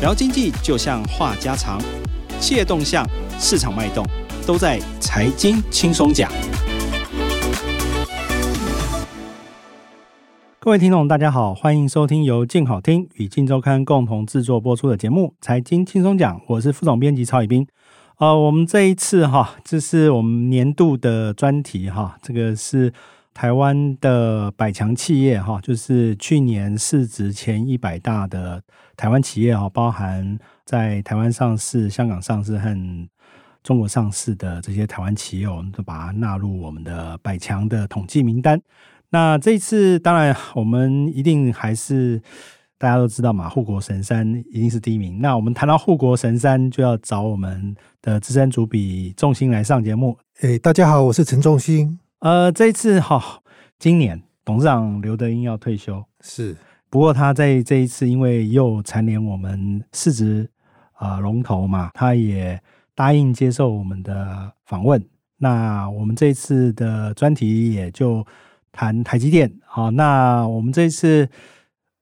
聊经济就像话家常，企业动向、市场脉动，都在财经轻松讲。各位听众，大家好，欢迎收听由静好听与静周刊共同制作播出的节目《财经轻松讲》，我是副总编辑曹以斌。呃，我们这一次哈，这是我们年度的专题哈，这个是台湾的百强企业哈，就是去年市值前一百大的台湾企业哈，包含在台湾上市、香港上市和中国上市的这些台湾企业，我们都把它纳入我们的百强的统计名单。那这一次，当然我们一定还是。大家都知道嘛，护国神山一定是第一名。那我们谈到护国神山，就要找我们的资深主笔仲兴来上节目。哎，大家好，我是陈仲兴。呃，这一次哈、哦，今年董事长刘德英要退休，是。不过他在这一次，因为又蝉联我们市值啊、呃、龙头嘛，他也答应接受我们的访问。那我们这一次的专题也就谈台积电。好，那我们这一次。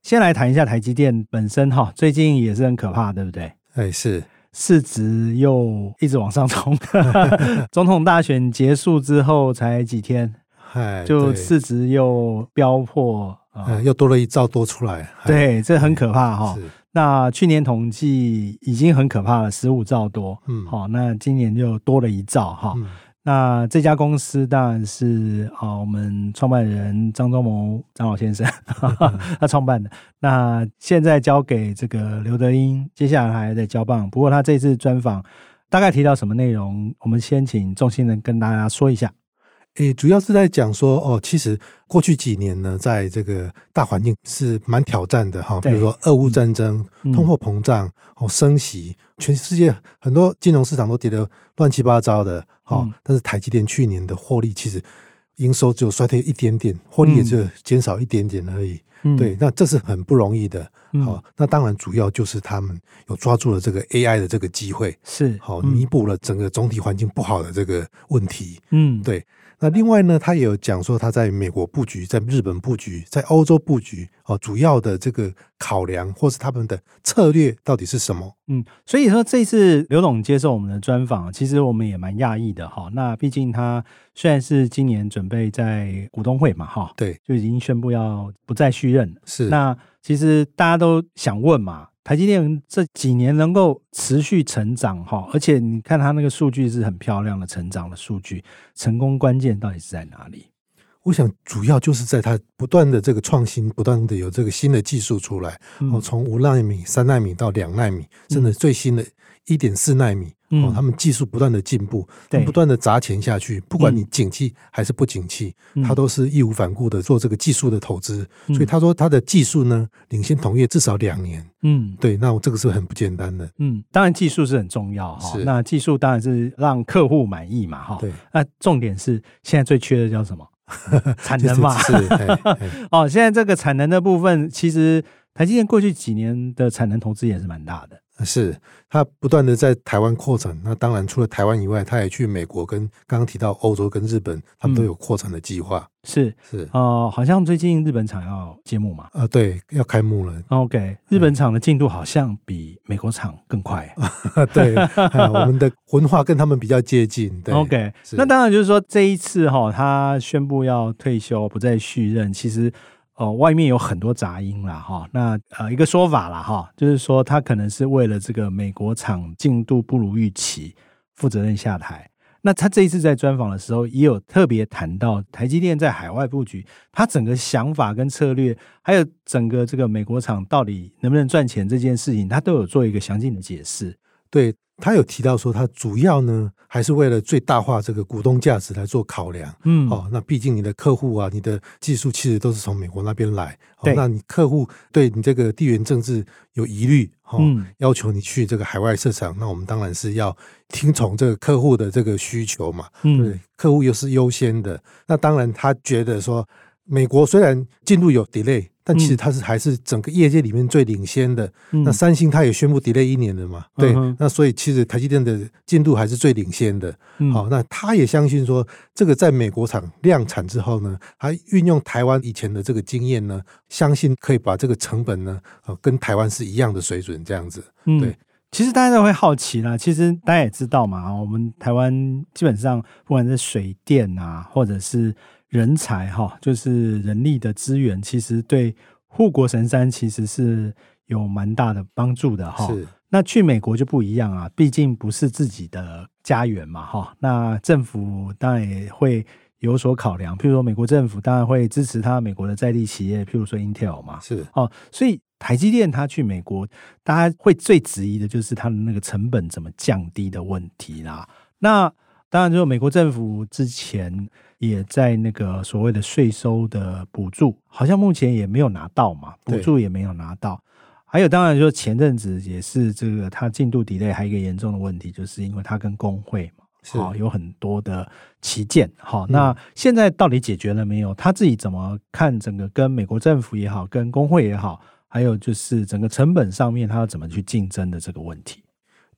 先来谈一下台积电本身哈，最近也是很可怕，对不对？哎，是市值又一直往上冲。总统大选结束之后才几天，哎，就市值又飙破，呃，又多了一兆多出来。对，这很可怕哈。那去年统计已经很可怕了，十五兆多。嗯，好，那今年就多了一兆哈。那这家公司当然是啊，我们创办人张忠谋张老先生 他创办的。那现在交给这个刘德英，接下来还在交棒。不过他这次专访大概提到什么内容？我们先请仲兴人跟大家说一下。诶，主要是在讲说哦，其实过去几年呢，在这个大环境是蛮挑战的哈，比如说俄乌战争、嗯、通货膨胀、哦升息，全世界很多金融市场都跌得乱七八糟的哈。嗯、但是台积电去年的获利其实营收只有衰退一点点，获利也就减少一点点而已。嗯、对，那这是很不容易的。好、嗯，那当然主要就是他们有抓住了这个 AI 的这个机会，是好弥补了整个总体环境不好的这个问题。嗯，对。那另外呢，他也有讲说他在美国布局，在日本布局，在欧洲布局哦，主要的这个考量或是他们的策略到底是什么？嗯，所以说这次刘总接受我们的专访，其实我们也蛮讶异的哈。那毕竟他虽然是今年准备在股东会嘛哈，对，就已经宣布要不再续任。是，那其实大家都想问嘛。台积电这几年能够持续成长哈，而且你看它那个数据是很漂亮的成长的数据，成功关键到底是在哪里？我想主要就是在它不断的这个创新，不断的有这个新的技术出来，哦，从五纳米、三纳米到两纳米，甚至最新的一点四纳米。哦，他们技术不断的进步，对，不断的砸钱下去，不管你景气还是不景气，嗯、他都是义无反顾的做这个技术的投资。嗯、所以他说他的技术呢，领先同业至少两年。嗯，对，那我这个是很不简单的。嗯，当然技术是很重要哈。是那技术当然是让客户满意嘛哈。对，那重点是现在最缺的叫什么？产能嘛。是。哦，现在这个产能的部分，其实台积电过去几年的产能投资也是蛮大的。是，他不断的在台湾扩展。那当然，除了台湾以外，他也去美国跟刚刚提到欧洲跟日本，他们都有扩展的计划。是是哦，好像最近日本厂要揭幕嘛？呃，对，要开幕了。OK，日本厂的进度好像比美国厂更快。对，我们的文化跟他们比较接近。对，OK，那当然就是说这一次哈，他宣布要退休，不再续任，其实。哦，外面有很多杂音啦，哈，那呃一个说法啦，哈，就是说他可能是为了这个美国厂进度不如预期，负责任下台。那他这一次在专访的时候，也有特别谈到台积电在海外布局，他整个想法跟策略，还有整个这个美国厂到底能不能赚钱这件事情，他都有做一个详尽的解释。对。他有提到说，他主要呢还是为了最大化这个股东价值来做考量。嗯，哦，那毕竟你的客户啊，你的技术其实都是从美国那边来。对，那你客户对你这个地缘政治有疑虑，哈，要求你去这个海外市场，那我们当然是要听从这个客户的这个需求嘛。嗯，对，客户又是优先的。那当然，他觉得说，美国虽然进入有 delay。但其实它是还是整个业界里面最领先的。嗯、那三星它也宣布 delay 一年了嘛？对，嗯、那所以其实台积电的进度还是最领先的。好、那他也相信说，这个在美国厂量产之后呢，还运用台湾以前的这个经验呢，相信可以把这个成本呢，呃，跟台湾是一样的水准这样子。对。嗯其实大家都会好奇啦，其实大家也知道嘛，我们台湾基本上不管是水电啊，或者是人才哈，就是人力的资源，其实对护国神山其实是有蛮大的帮助的哈。是。那去美国就不一样啊，毕竟不是自己的家园嘛哈。那政府当然也会有所考量，譬如说美国政府当然会支持他美国的在地企业，譬如说 Intel 嘛。是。哦，所以。台积电它去美国，大家会最质疑的就是它的那个成本怎么降低的问题啦。那当然，就美国政府之前也在那个所谓的税收的补助，好像目前也没有拿到嘛，补助也没有拿到。还有，当然就前阵子也是这个它进度 delay，还有一个严重的问题，就是因为它跟工会嘛，好有很多的旗舰。好，那现在到底解决了没有？他自己怎么看整个跟美国政府也好，跟工会也好？还有就是整个成本上面，他要怎么去竞争的这个问题？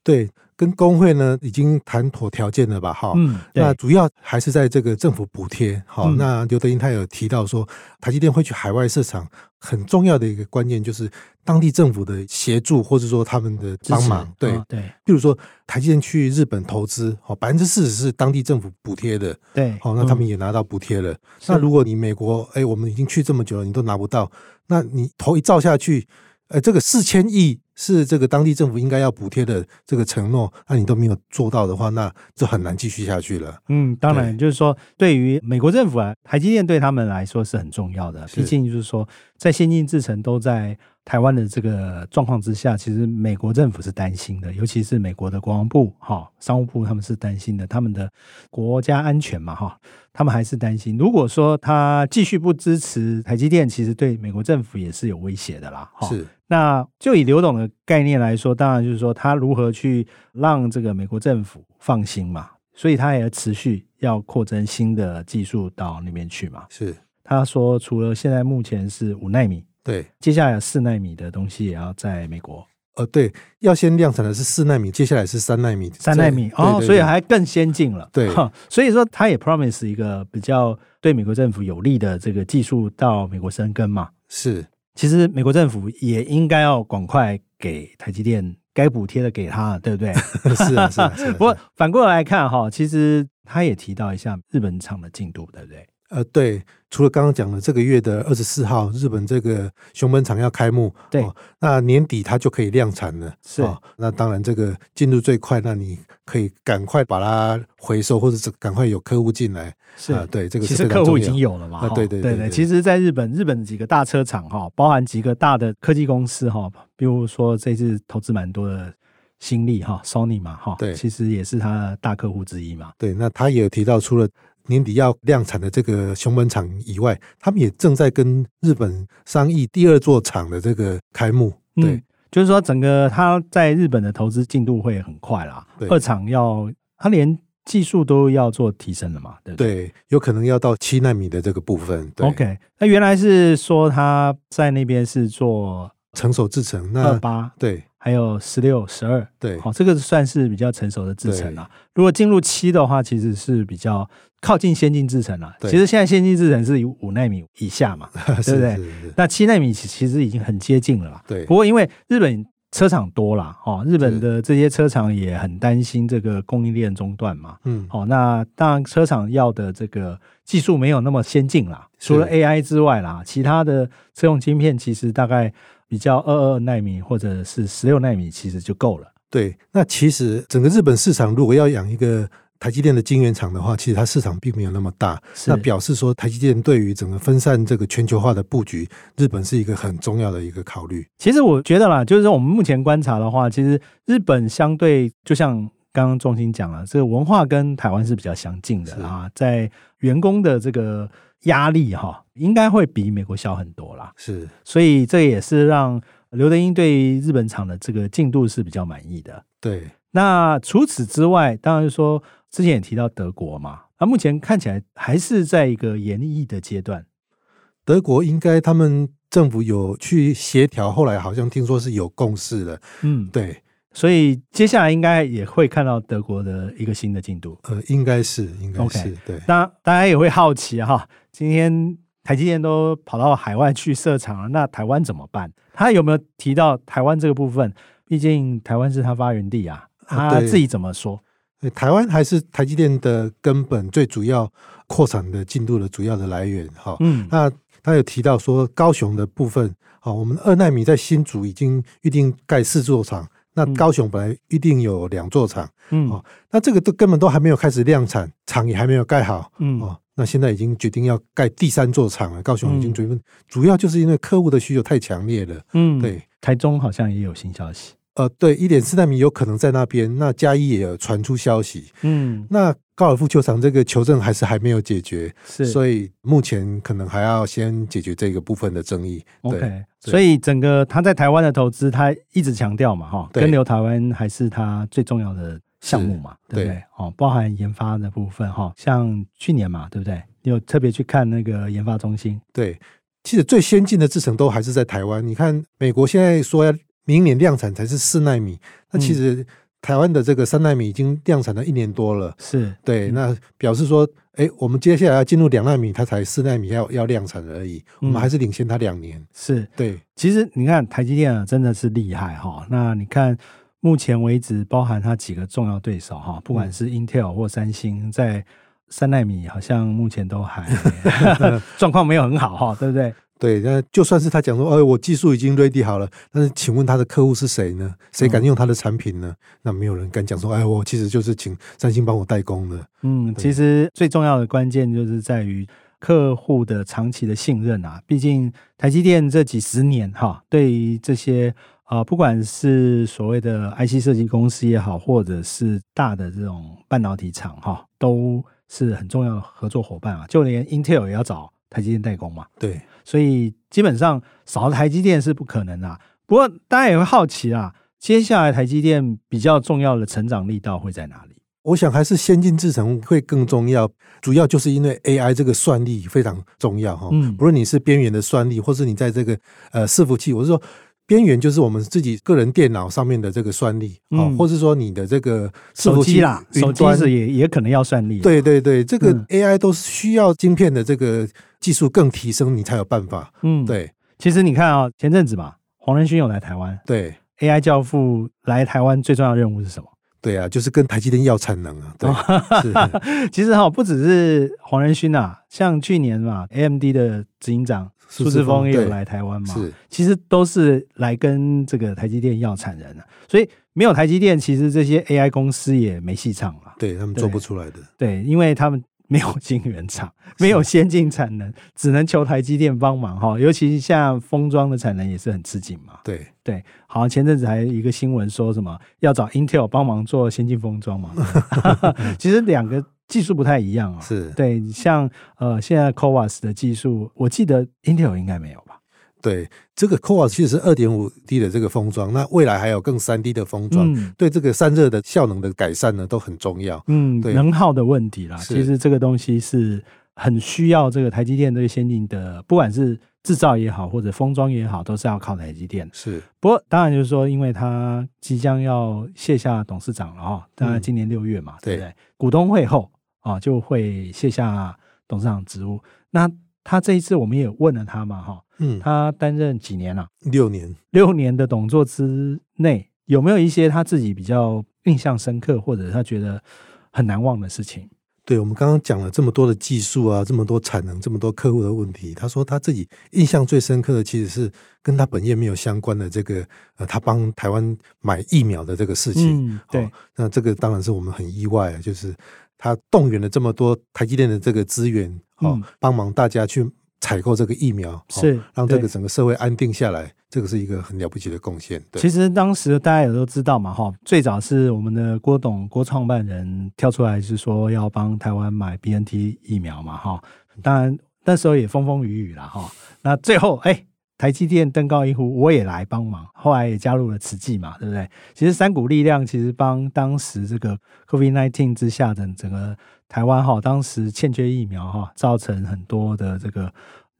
对，跟工会呢已经谈妥条件了吧？哈，嗯，那主要还是在这个政府补贴。好，嗯、那刘德英他有提到说，台积电会去海外市场，很重要的一个关键就是当地政府的协助，或者说他们的帮忙。对、哦、对，比如说台积电去日本投资，好，百分之四十是当地政府补贴的。对，好，那他们也拿到补贴了。嗯、那如果你美国，哎，我们已经去这么久了，你都拿不到。那你头一照下去，呃，这个四千亿是这个当地政府应该要补贴的这个承诺，那你都没有做到的话，那就很难继续下去了。嗯，当然，就是说，对于美国政府啊，台积电对他们来说是很重要的，毕竟就是说，在先进制程都在。台湾的这个状况之下，其实美国政府是担心的，尤其是美国的国防部、哈商务部，他们是担心的，他们的国家安全嘛，哈，他们还是担心。如果说他继续不支持台积电，其实对美国政府也是有威胁的啦。是，那就以刘董的概念来说，当然就是说他如何去让这个美国政府放心嘛，所以他也持续要扩增新的技术到那边去嘛。是，他说除了现在目前是五纳米。对，接下来四纳米的东西也要在美国。呃，对，要先量产的是四纳米，接下来是三纳米。三纳米哦，对对对，所以还更先进了。对，所以说他也 promise 一个比较对美国政府有利的这个技术到美国生根嘛。是，其实美国政府也应该要赶快给台积电该补贴的给他，对不对？是啊，是啊。是啊，不过反过来看哈，其实他也提到一下日本厂的进度，对不对？呃，对，除了刚刚讲的这个月的二十四号，日本这个熊本厂要开幕，对、哦，那年底它就可以量产了，是、哦。那当然这个进度最快，那你可以赶快把它回收，或者是赶快有客户进来，是啊、呃，对，这个其实客户已经有了嘛，啊、对对对。其实，在日本，日本几个大车厂哈，包含几个大的科技公司哈，比如说这次投资蛮多的新力哈，Sony 嘛哈，对，其实也是他的大客户之一嘛。对，那他也有提到，除了年底要量产的这个熊本厂以外，他们也正在跟日本商议第二座厂的这个开幕。对，嗯、就是说整个他在日本的投资进度会很快啦。对，二厂要他连技术都要做提升了嘛？对不对？对，有可能要到七纳米的这个部分。对，OK，那原来是说他在那边是做成熟制程，那二八对。还有十六、十二，对，好，这个算是比较成熟的制程了。如果进入七的话，其实是比较靠近先进制程了。其实现在先进制程是五纳米以下嘛，对不对？那七纳米其实已经很接近了啦。对，不过因为日本车厂多了，哦，日本的这些车厂也很担心这个供应链中断嘛。嗯，好，那当然车厂要的这个技术没有那么先进啦，除了 AI 之外啦，其他的车用晶片其实大概。比较二二纳米或者是十六纳米，其实就够了。对，那其实整个日本市场，如果要养一个台积电的晶圆厂的话，其实它市场并没有那么大。那表示说，台积电对于整个分散这个全球化的布局，日本是一个很重要的一个考虑。其实我觉得啦，就是说我们目前观察的话，其实日本相对就像刚刚仲兴讲了，这个文化跟台湾是比较相近的啊，在员工的这个。压力哈，应该会比美国小很多啦。是，所以这也是让刘德英对日本厂的这个进度是比较满意的。对，那除此之外，当然说之前也提到德国嘛，那目前看起来还是在一个研议的阶段。德国应该他们政府有去协调，后来好像听说是有共识的。嗯，对。所以接下来应该也会看到德国的一个新的进度。呃，应该是，应该是。对。那大家也会好奇哈，今天台积电都跑到海外去设厂了，那台湾怎么办？他有没有提到台湾这个部分？毕竟台湾是他发源地啊，他自己怎么说？对，台湾还是台积电的根本最主要扩产的进度的主要的来源。哈，嗯，那他有提到说高雄的部分，好，我们二纳米在新竹已经预定盖四座厂。那高雄本来预定有两座厂，嗯，哦，那这个都根本都还没有开始量产，厂也还没有盖好，嗯，哦，那现在已经决定要盖第三座厂了。高雄已经准备，主要就是因为客户的需求太强烈了，嗯，对。台中好像也有新消息。呃，对，一点四纳米有可能在那边。那嘉义也有传出消息，嗯，那高尔夫球场这个球证还是还没有解决，是，所以目前可能还要先解决这个部分的争议。OK，对，所以整个他在台湾的投资，他一直强调嘛，哈，跟留台湾还是他最重要的项目嘛，对不对？哦，包含研发的部分，哈，像去年嘛，对不对？有特别去看那个研发中心，对，其实最先进的制程都还是在台湾。你看，美国现在说要。明年量产才是四纳米，那其实台湾的这个三纳米已经量产了一年多了，是对，那表示说，哎，我们接下来要进入两纳米，它才四纳米要要量产而已，我们还是领先它两年。是对，其实你看台积电啊，真的是厉害哈。那你看目前为止，包含它几个重要对手哈，不管是 Intel 或三星，在三纳米好像目前都还 状况没有很好哈，对不对？对，那就算是他讲说，哎，我技术已经 ready 好了，但是请问他的客户是谁呢？谁敢用他的产品呢？嗯、那没有人敢讲说，哎，我其实就是请三星帮我代工的。嗯，其实最重要的关键就是在于客户的长期的信任啊。毕竟台积电这几十年哈，对于这些啊、呃，不管是所谓的 IC 设计公司也好，或者是大的这种半导体厂哈，都是很重要的合作伙伴啊。就连 Intel 也要找台积电代工嘛。对。所以基本上少了台积电是不可能的。不过大家也会好奇啊，接下来台积电比较重要的成长力道会在哪里？我想还是先进制程会更重要，主要就是因为 AI 这个算力非常重要哈。嗯，不论你是边缘的算力，或是你在这个呃伺服器，我是说。边缘就是我们自己个人电脑上面的这个算力，啊、嗯，或是说你的这个手机啦，手机是也也可能要算力。对对对，这个 AI 都是需要晶片的这个技术更提升，你才有办法。嗯，对。其实你看啊、哦，前阵子嘛，黄仁勋有来台湾，对，AI 教父来台湾最重要的任务是什么？对啊，就是跟台积电要产能啊。对，是 其实哈、哦，不只是黄仁勋啊，像去年嘛，AMD 的执行长。苏志峰也有来台湾嘛？是，其实都是来跟这个台积电要产能啊，所以没有台积电，其实这些 AI 公司也没戏唱了。对，他们做不出来的。对，因为他们 没有晶圆厂，没有先进产能，只能求台积电帮忙哈。尤其像封装的产能也是很吃紧嘛。对对，好像前阵子还有一个新闻说什么要找 Intel 帮忙做先进封装嘛。其实两个。技术不太一样啊、哦，是对，像呃，现在 CoWAS 的技术，我记得 Intel 应该没有吧？对，这个 Core 其实是二点五 D 的这个封装，那未来还有更三 D 的封装，嗯、对这个散热的效能的改善呢，都很重要。嗯，对，能耗的问题啦，其实这个东西是很需要这个台积电这个先进的，不管是制造也好，或者封装也好，都是要靠台积电。是，不过当然就是说，因为他即将要卸下董事长了哦，当然今年六月嘛，嗯、对不对？股东会后。啊，就会卸下董事长职务。那他这一次我们也问了他嘛，哈，嗯，他担任几年了？啊？六年，六年的董座之内，有没有一些他自己比较印象深刻，或者他觉得很难忘的事情？对，我们刚刚讲了这么多的技术啊，这么多产能，这么多客户的问题，他说他自己印象最深刻的，其实是跟他本业没有相关的这个，呃，他帮台湾买疫苗的这个事情。嗯，对，那这个当然是我们很意外，就是。他动员了这么多台积电的这个资源，哦，帮忙大家去采购这个疫苗，是让这个整个社会安定下来，这个是一个很了不起的贡献。对，其实当时大家也都知道嘛，哈，最早是我们的郭董郭创办人跳出来是说要帮台湾买 BNT 疫苗嘛，哈，当然那时候也风风雨雨了，哈，那最后哎。台积电登高一呼，我也来帮忙。后来也加入了慈济嘛，对不对？其实三股力量其实帮当时这个 COVID-19 之下的整个台湾哈，当时欠缺疫苗哈，造成很多的这个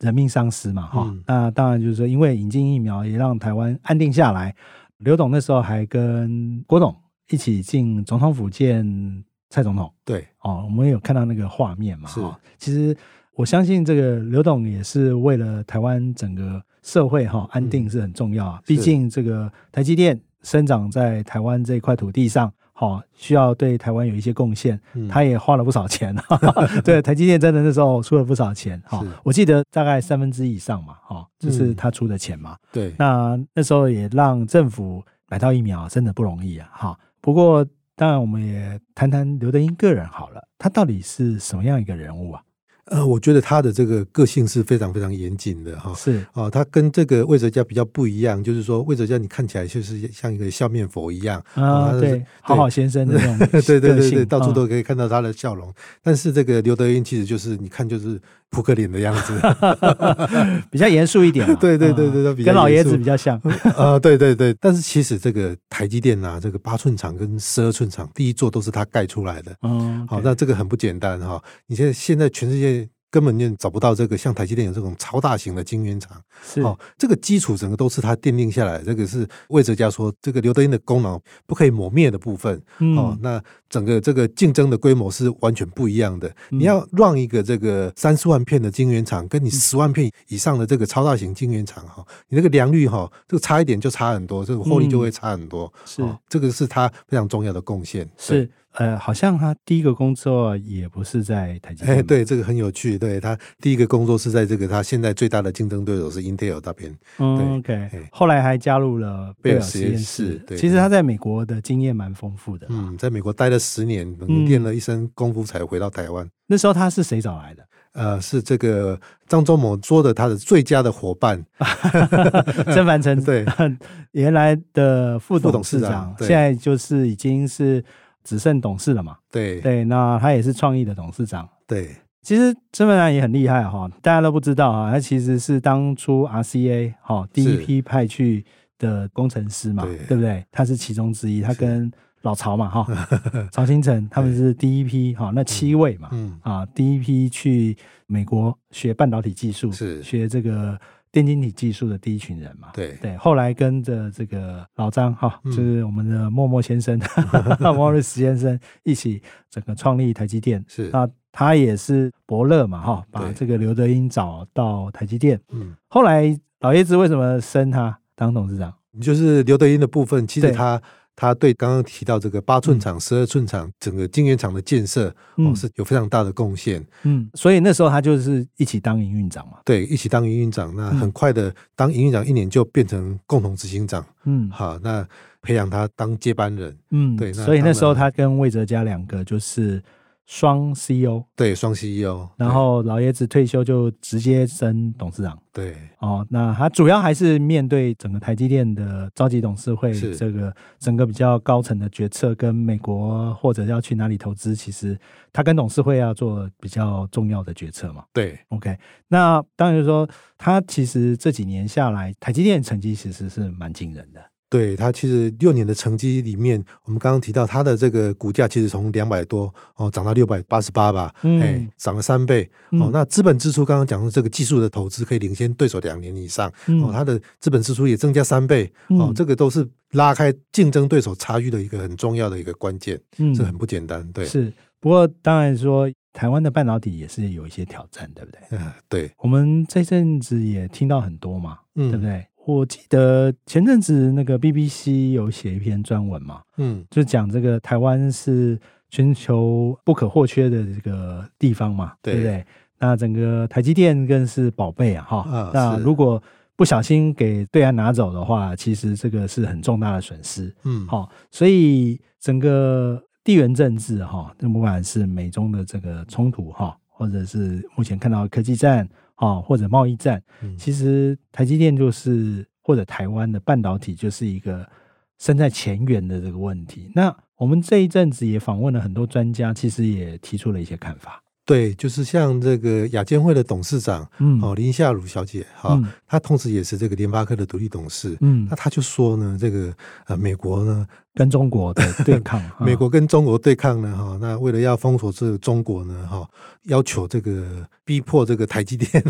人命丧失嘛，哈、嗯。那当然就是说，因为引进疫苗也让台湾安定下来。刘董那时候还跟郭董一起进总统府见蔡总统，对，哦，我们有看到那个画面嘛，哈。其实我相信这个刘董也是为了台湾整个社会哈安定是很重要啊，毕竟这个台积电生长在台湾这块土地上。好，需要对台湾有一些贡献，他也花了不少钱。嗯、对，台积电真的那时候出了不少钱。哈，我记得大概三分之一以上嘛。哈，这是他出的钱嘛。对，那那时候也让政府买到疫苗，真的不容易啊。哈，不过当然我们也谈谈刘德英个人好了，他到底是什么样一个人物啊？呃，我觉得他的这个个性是非常非常严谨的哈，是啊，他跟这个魏哲家比较不一样，就是说魏哲家你看起来就是像一个笑面佛一样啊，对，好好先生那种，对对对对，到处都可以看到他的笑容。但是这个刘德英其实就是你看就是扑克脸的样子，比较严肃一点，对对对对对，跟老爷子比较像啊，对对对。但是其实这个台积电呐，这个八寸厂跟十二寸厂第一座都是他盖出来的，嗯，好，那这个很不简单哈。你现在现在全世界。根本就找不到这个像台积电有这种超大型的晶圆厂，是哦，这个基础整个都是它奠定下来。这个是魏哲家说，这个刘德英的功劳不可以磨灭的部分。嗯、哦，那整个这个竞争的规模是完全不一样的。嗯、你要让一个这个三四万片的晶圆厂，跟你十万片以上的这个超大型晶圆厂哈，你那个良率哈，这个差一点就差很多，这个获利就会差很多。嗯、是、哦，这个是他非常重要的贡献。是。呃，好像他第一个工作也不是在台积电。哎，对，这个很有趣。对，他第一个工作是在这个他现在最大的竞争对手是 Intel 那边。嗯，OK。后来还加入了贝尔实验室。对，其实他在美国的经验蛮丰富的。嗯，在美国待了十年，练了一身功夫才回到台湾。那时候他是谁找来的？呃，是这个张忠谋说的，他的最佳的伙伴 曾凡成。对，原来的副董事长，现在就是已经是。只剩董事了嘛？对对，那他也是创意的董事长。对，其实曾凡成也很厉害哈，大家都不知道啊，他其实是当初 RCA 哈第一批派去的工程师嘛，对，对不对？他是其中之一，他跟老曹嘛哈，曹新成他们是第一批哈，那七位嘛，嗯啊，第一批去美国学半导体技术，是学这个。电晶体技术的第一群人嘛，对对，后来跟着这个老张哈，就是我们的默默先生，莫瑞斯先生一起整个创立台积电。是，那他也是伯乐嘛哈，把这个刘德英找到台积电。嗯，后来老爷子为什么升他当董事长？就是刘德英的部分，其实他。他对刚刚提到这个八寸厂、十二寸厂整个晶圆厂的建设，哦，是有非常大的贡献。嗯，所以那时候他就是一起当营运长嘛。对，一起当营运长。那很快的，当营运长一年就变成共同执行长。嗯，好，那培养他当接班人。嗯，对。所以那时候他跟魏哲家两个就是。双 CEO 对，双 CEO，然后老爷子退休就直接升董事长。对哦，那他主要还是面对整个台积电的召集董事会，这个整个比较高层的决策跟美国或者要去哪里投资，其实他跟董事会要做比较重要的决策嘛。对，OK，那当然就是说他其实这几年下来，台积电成绩其实是蛮惊人的。对，它其实六年的成绩里面，我们刚刚提到它的这个股价其实从两百多哦涨到六百八十八吧，嗯，哎，涨了三倍哦。那资本支出刚刚讲的这个技术的投资可以领先对手两年以上哦，它的资本支出也增加三倍哦，这个都是拉开竞争对手差距的一个很重要的一个关键，嗯，这很不简单。对，是。不过当然说，台湾的半导体也是有一些挑战，对不对？嗯，对。我们这阵子也听到很多嘛，嗯，对不对？我记得前阵子那个 BBC 有写一篇专文嘛，嗯，就讲这个台湾是全球不可或缺的这个地方嘛，对，对不对？那整个台积电更是宝贝啊，哈、哦。那如果不小心给对岸拿走的话，其实这个是很重大的损失，嗯，好、哦。所以整个地缘政治哈，那不管是美中的这个冲突哈，或者是目前看到的科技战。啊，或者贸易战，其实台积电就是或者台湾的半导体就是一个身在前沿的这个问题。那我们这一阵子也访问了很多专家，其实也提出了一些看法。对，就是像这个亚监会的董事长，嗯，哦，林夏汝小姐，哈、嗯，她同时也是这个联发科的独立董事，嗯，那她就说呢，这个呃，美国呢跟中国的对抗，美国跟中国对抗呢，哈，那为了要封锁这个中国呢，哈，要求这个逼迫这个台积电，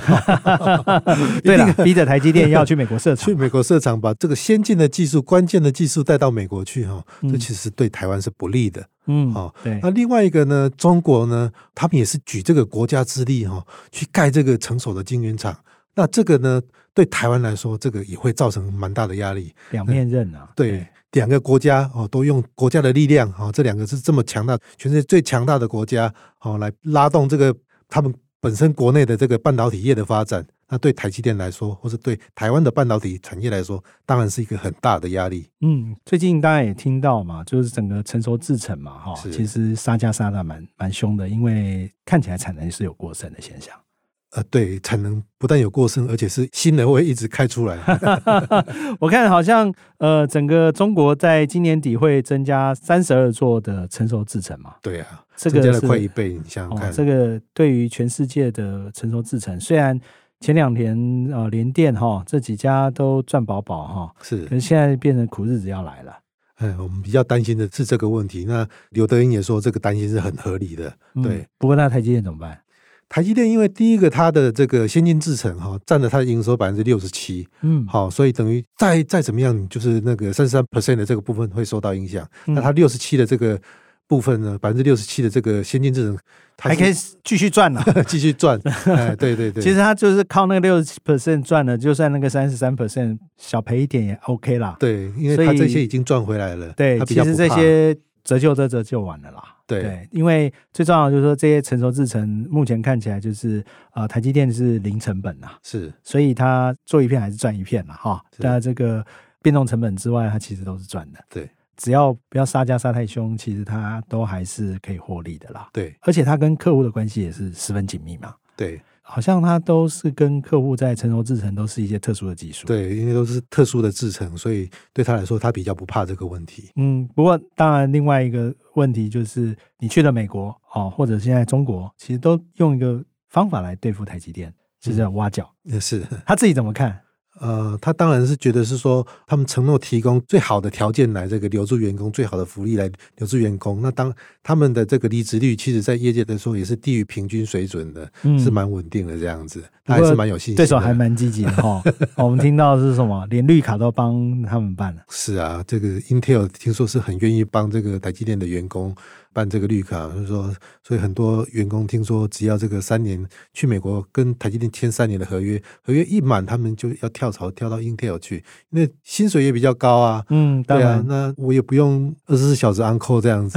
对了，逼着台积电要去美国设厂，去美国设厂，把这个先进的技术、关键的技术带到美国去，哈，这其实对台湾是不利的。嗯，好，对。那另外一个呢，中国呢，他们也是举这个国家之力哈，去盖这个成熟的晶圆厂。那这个呢，对台湾来说，这个也会造成蛮大的压力。两面刃啊，对，两个国家哦，都用国家的力量哦，这两个是这么强大，全世界最强大的国家，哦来拉动这个他们本身国内的这个半导体业的发展。那对台积电来说，或是对台湾的半导体产业来说，当然是一个很大的压力。嗯，最近大家也听到嘛，就是整个成熟制程嘛，哈，其实杀价杀的蛮蛮凶的，因为看起来产能是有过剩的现象。呃，对，产能不但有过剩，而且是新人会一直开出来。我看好像呃，整个中国在今年底会增加三十二座的成熟制程嘛。对啊，这个增加了快一倍，你想想看，哦，这个对于全世界的成熟制程，虽然。前两年呃，联电哈这几家都赚饱饱哈，是，可是现在变成苦日子要来了。哎，我们比较担心的是这个问题。那刘德英也说，这个担心是很合理的。对，嗯、不过那台积电怎么办？台积电因为第一个它的这个先进制程哈，占了它的营收百分之六十七，嗯，好，所以等于再再怎么样，就是那个三十三 percent 的这个部分会受到影响。嗯、那它六十七的这个。部分呢，百分之六十七的这个先进制程还可以继续赚呢，继续赚。哎，对对对，其实它就是靠那个六十七 percent 赚的，就算那个三十三 percent 小赔一点也 OK 啦。对，因为它这些已经赚回来了。对，其实这些折旧这折旧完了啦。对，对，因为最重要的就是说，这些成熟制程目前看起来就是呃，台积电是零成本呐，是，所以它做一片还是赚一片了哈。那这个变动成本之外，它其实都是赚的。对。只要不要杀价杀太凶，其实他都还是可以获利的啦。对，而且他跟客户的关系也是十分紧密嘛。对，好像他都是跟客户在成熟制程都是一些特殊的技术。对，因为都是特殊的制程，所以对他来说，他比较不怕这个问题。嗯，不过当然，另外一个问题就是，你去了美国哦，或者现在中国，其实都用一个方法来对付台积电，就是挖角。也是他自己怎么看？呃，他当然是觉得是说，他们承诺提供最好的条件来这个留住员工，最好的福利来留住员工。那当他们的这个离职率，其实在业界来说也是低于平均水准的，嗯、是蛮稳定的这样子，他还是蛮有信心。对手还蛮积极的哈。我们听到的是什么？连绿卡都帮他们办了。是啊，这个 Intel 听说是很愿意帮这个台积电的员工。办这个绿卡，就是说，所以很多员工听说，只要这个三年去美国跟台积电签三年的合约，合约一满，他们就要跳槽跳到 Intel 去，因为薪水也比较高啊。嗯，对啊，那我也不用二十四小时 on call 这样子，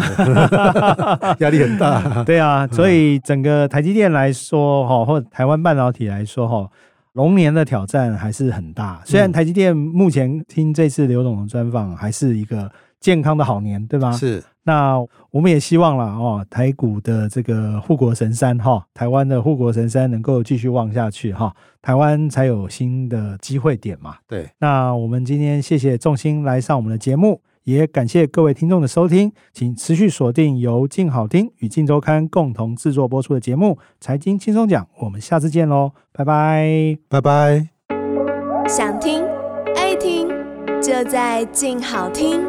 压力很大。对啊，所以整个台积电来说，哈，或者台湾半导体来说，哈，龙年的挑战还是很大。虽然台积电目前听这次刘总的专访，还是一个健康的好年，对吧？是。那我们也希望了哦，台股的这个护国神山哈，台湾的护国神山能够继续旺下去哈，台湾才有新的机会点嘛。对，那我们今天谢谢众星来上我们的节目，也感谢各位听众的收听，请持续锁定由静好听与静周刊共同制作播出的节目《财经轻松讲》，我们下次见喽，拜拜，拜拜。想听爱听，就在静好听。